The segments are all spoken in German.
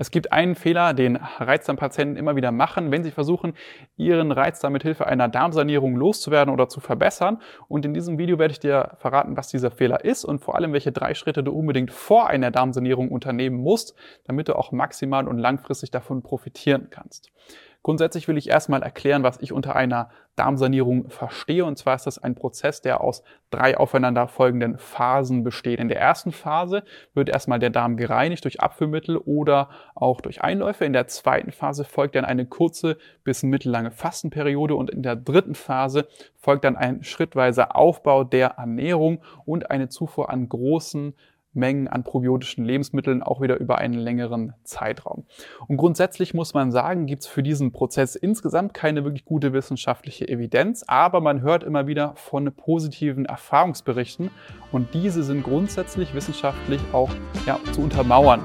Es gibt einen Fehler, den Reizdarmpatienten immer wieder machen, wenn sie versuchen, ihren Reizdarm mit Hilfe einer Darmsanierung loszuwerden oder zu verbessern. Und in diesem Video werde ich dir verraten, was dieser Fehler ist und vor allem, welche drei Schritte du unbedingt vor einer Darmsanierung unternehmen musst, damit du auch maximal und langfristig davon profitieren kannst. Grundsätzlich will ich erstmal erklären, was ich unter einer Darmsanierung verstehe. Und zwar ist das ein Prozess, der aus drei aufeinanderfolgenden Phasen besteht. In der ersten Phase wird erstmal der Darm gereinigt durch Abführmittel oder auch durch Einläufe. In der zweiten Phase folgt dann eine kurze bis mittellange Fastenperiode und in der dritten Phase folgt dann ein schrittweiser Aufbau der Ernährung und eine Zufuhr an großen Mengen an probiotischen Lebensmitteln auch wieder über einen längeren Zeitraum. Und grundsätzlich muss man sagen, gibt es für diesen Prozess insgesamt keine wirklich gute wissenschaftliche Evidenz, aber man hört immer wieder von positiven Erfahrungsberichten und diese sind grundsätzlich wissenschaftlich auch ja, zu untermauern.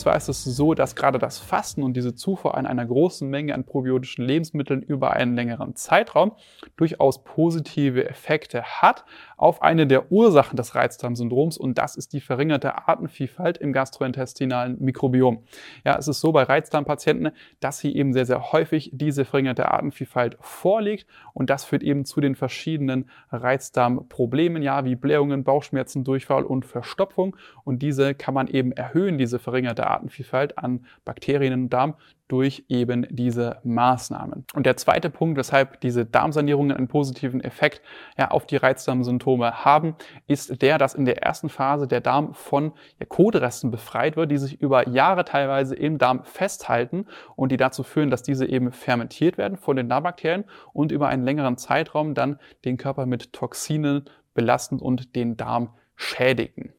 Zwar ist es so, dass gerade das Fasten und diese Zufuhr an einer großen Menge an probiotischen Lebensmitteln über einen längeren Zeitraum durchaus positive Effekte hat auf eine der Ursachen des Reizdarmsyndroms. Und das ist die verringerte Artenvielfalt im gastrointestinalen Mikrobiom. Ja, es ist so bei Reizdarmpatienten, dass sie eben sehr, sehr häufig diese verringerte Artenvielfalt vorliegt. Und das führt eben zu den verschiedenen Reizdarmproblemen, ja, wie Blähungen, Bauchschmerzen, Durchfall und Verstopfung. Und diese kann man eben erhöhen, diese verringerte Artenvielfalt an Bakterien im Darm durch eben diese Maßnahmen. Und der zweite Punkt, weshalb diese Darmsanierungen einen positiven Effekt ja, auf die Reizdarmsymptome haben, ist der, dass in der ersten Phase der Darm von ja, Kotresten befreit wird, die sich über Jahre teilweise im Darm festhalten und die dazu führen, dass diese eben fermentiert werden von den Darmbakterien und über einen längeren Zeitraum dann den Körper mit Toxinen belasten und den Darm schädigen.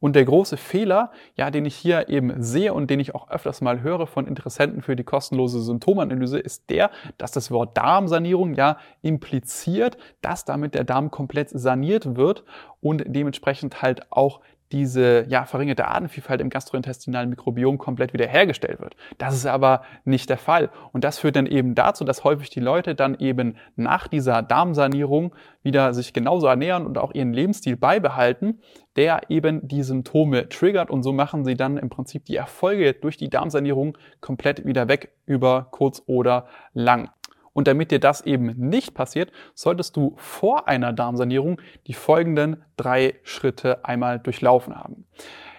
Und der große Fehler, ja, den ich hier eben sehe und den ich auch öfters mal höre von Interessenten für die kostenlose Symptomanalyse, ist der, dass das Wort Darmsanierung ja impliziert, dass damit der Darm komplett saniert wird und dementsprechend halt auch diese ja, verringerte Artenvielfalt im gastrointestinalen Mikrobiom komplett wiederhergestellt wird. Das ist aber nicht der Fall. Und das führt dann eben dazu, dass häufig die Leute dann eben nach dieser Darmsanierung wieder sich genauso ernähren und auch ihren Lebensstil beibehalten, der eben die Symptome triggert. Und so machen sie dann im Prinzip die Erfolge durch die Darmsanierung komplett wieder weg über kurz oder lang. Und damit dir das eben nicht passiert, solltest du vor einer Darmsanierung die folgenden drei Schritte einmal durchlaufen haben.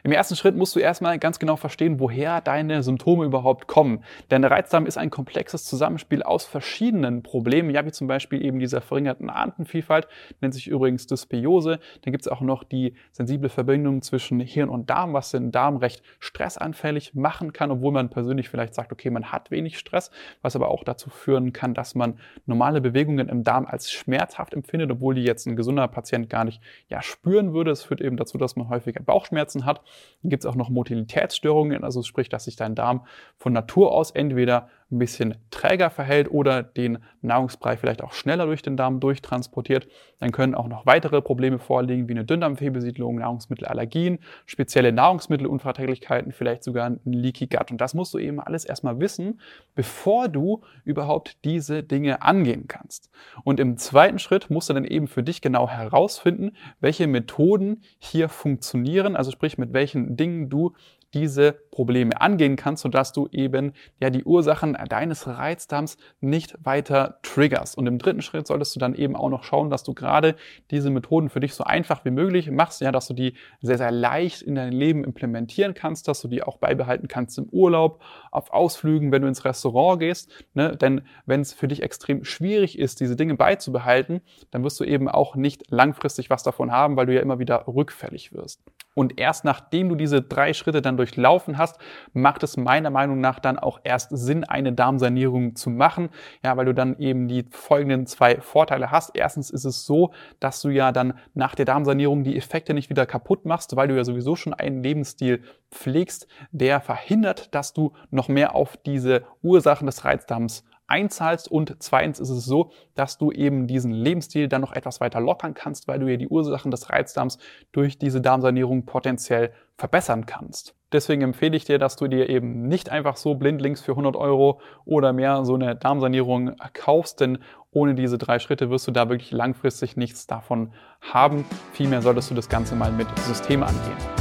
Im ersten Schritt musst du erstmal ganz genau verstehen, woher deine Symptome überhaupt kommen. Denn der Reizdarm ist ein komplexes Zusammenspiel aus verschiedenen Problemen, ja, wie zum Beispiel eben dieser verringerten Artenvielfalt, nennt sich übrigens Dysbiose. Dann gibt es auch noch die sensible Verbindung zwischen Hirn und Darm, was den Darm recht stressanfällig machen kann, obwohl man persönlich vielleicht sagt, okay, man hat wenig Stress, was aber auch dazu führen kann, dass man normale Bewegungen im Darm als schmerzhaft empfindet, obwohl die jetzt ein gesunder Patient gar nicht ja, spüren würde. Es führt eben dazu, dass man häufiger Bauchschmerzen hat. Dann gibt es auch noch Motilitätsstörungen, also sprich, dass sich dein Darm von Natur aus entweder ein bisschen träger verhält oder den Nahrungsbrei vielleicht auch schneller durch den Darm durchtransportiert. Dann können auch noch weitere Probleme vorliegen, wie eine Dünndarmfehlbesiedlung, Nahrungsmittelallergien, spezielle Nahrungsmittelunverträglichkeiten, vielleicht sogar ein Leaky Gut. Und das musst du eben alles erstmal wissen, bevor du überhaupt diese Dinge angehen kannst. Und im zweiten Schritt musst du dann eben für dich genau herausfinden, welche Methoden hier funktionieren, also sprich mit welchen Dingen du diese Probleme angehen kannst, sodass du eben ja die Ursachen deines Reizdarms nicht weiter triggerst. Und im dritten Schritt solltest du dann eben auch noch schauen, dass du gerade diese Methoden für dich so einfach wie möglich machst, ja, dass du die sehr, sehr leicht in dein Leben implementieren kannst, dass du die auch beibehalten kannst im Urlaub, auf Ausflügen, wenn du ins Restaurant gehst. Ne? Denn wenn es für dich extrem schwierig ist, diese Dinge beizubehalten, dann wirst du eben auch nicht langfristig was davon haben, weil du ja immer wieder rückfällig wirst. Und erst nachdem du diese drei Schritte dann durchlaufen hast, macht es meiner Meinung nach dann auch erst Sinn, eine Darmsanierung zu machen. Ja, weil du dann eben die folgenden zwei Vorteile hast. Erstens ist es so, dass du ja dann nach der Darmsanierung die Effekte nicht wieder kaputt machst, weil du ja sowieso schon einen Lebensstil pflegst, der verhindert, dass du noch mehr auf diese Ursachen des Reizdarms einzahlst und zweitens ist es so, dass du eben diesen Lebensstil dann noch etwas weiter lockern kannst, weil du ja die Ursachen des Reizdarms durch diese Darmsanierung potenziell verbessern kannst. Deswegen empfehle ich dir, dass du dir eben nicht einfach so blindlings für 100 Euro oder mehr so eine Darmsanierung kaufst, denn ohne diese drei Schritte wirst du da wirklich langfristig nichts davon haben. Vielmehr solltest du das Ganze mal mit System angehen.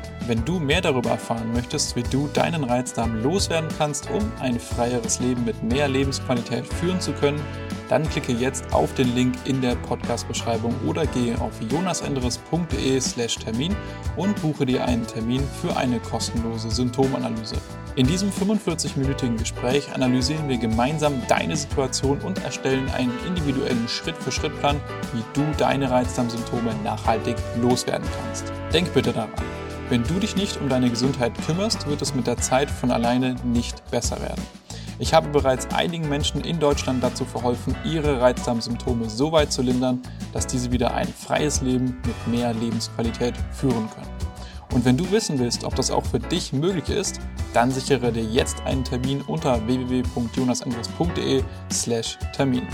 Wenn du mehr darüber erfahren möchtest, wie du deinen Reizdarm loswerden kannst, um ein freieres Leben mit mehr Lebensqualität führen zu können, dann klicke jetzt auf den Link in der Podcast-Beschreibung oder gehe auf jonasenderes.de/slash Termin und buche dir einen Termin für eine kostenlose Symptomanalyse. In diesem 45-minütigen Gespräch analysieren wir gemeinsam deine Situation und erstellen einen individuellen Schritt-für-Schritt-Plan, wie du deine Reizdarmsymptome nachhaltig loswerden kannst. Denk bitte daran. Wenn du dich nicht um deine Gesundheit kümmerst, wird es mit der Zeit von alleine nicht besser werden. Ich habe bereits einigen Menschen in Deutschland dazu verholfen, ihre Reizdarmsymptome so weit zu lindern, dass diese wieder ein freies Leben mit mehr Lebensqualität führen können. Und wenn du wissen willst, ob das auch für dich möglich ist, dann sichere dir jetzt einen Termin unter www.jonasandres.de/termin.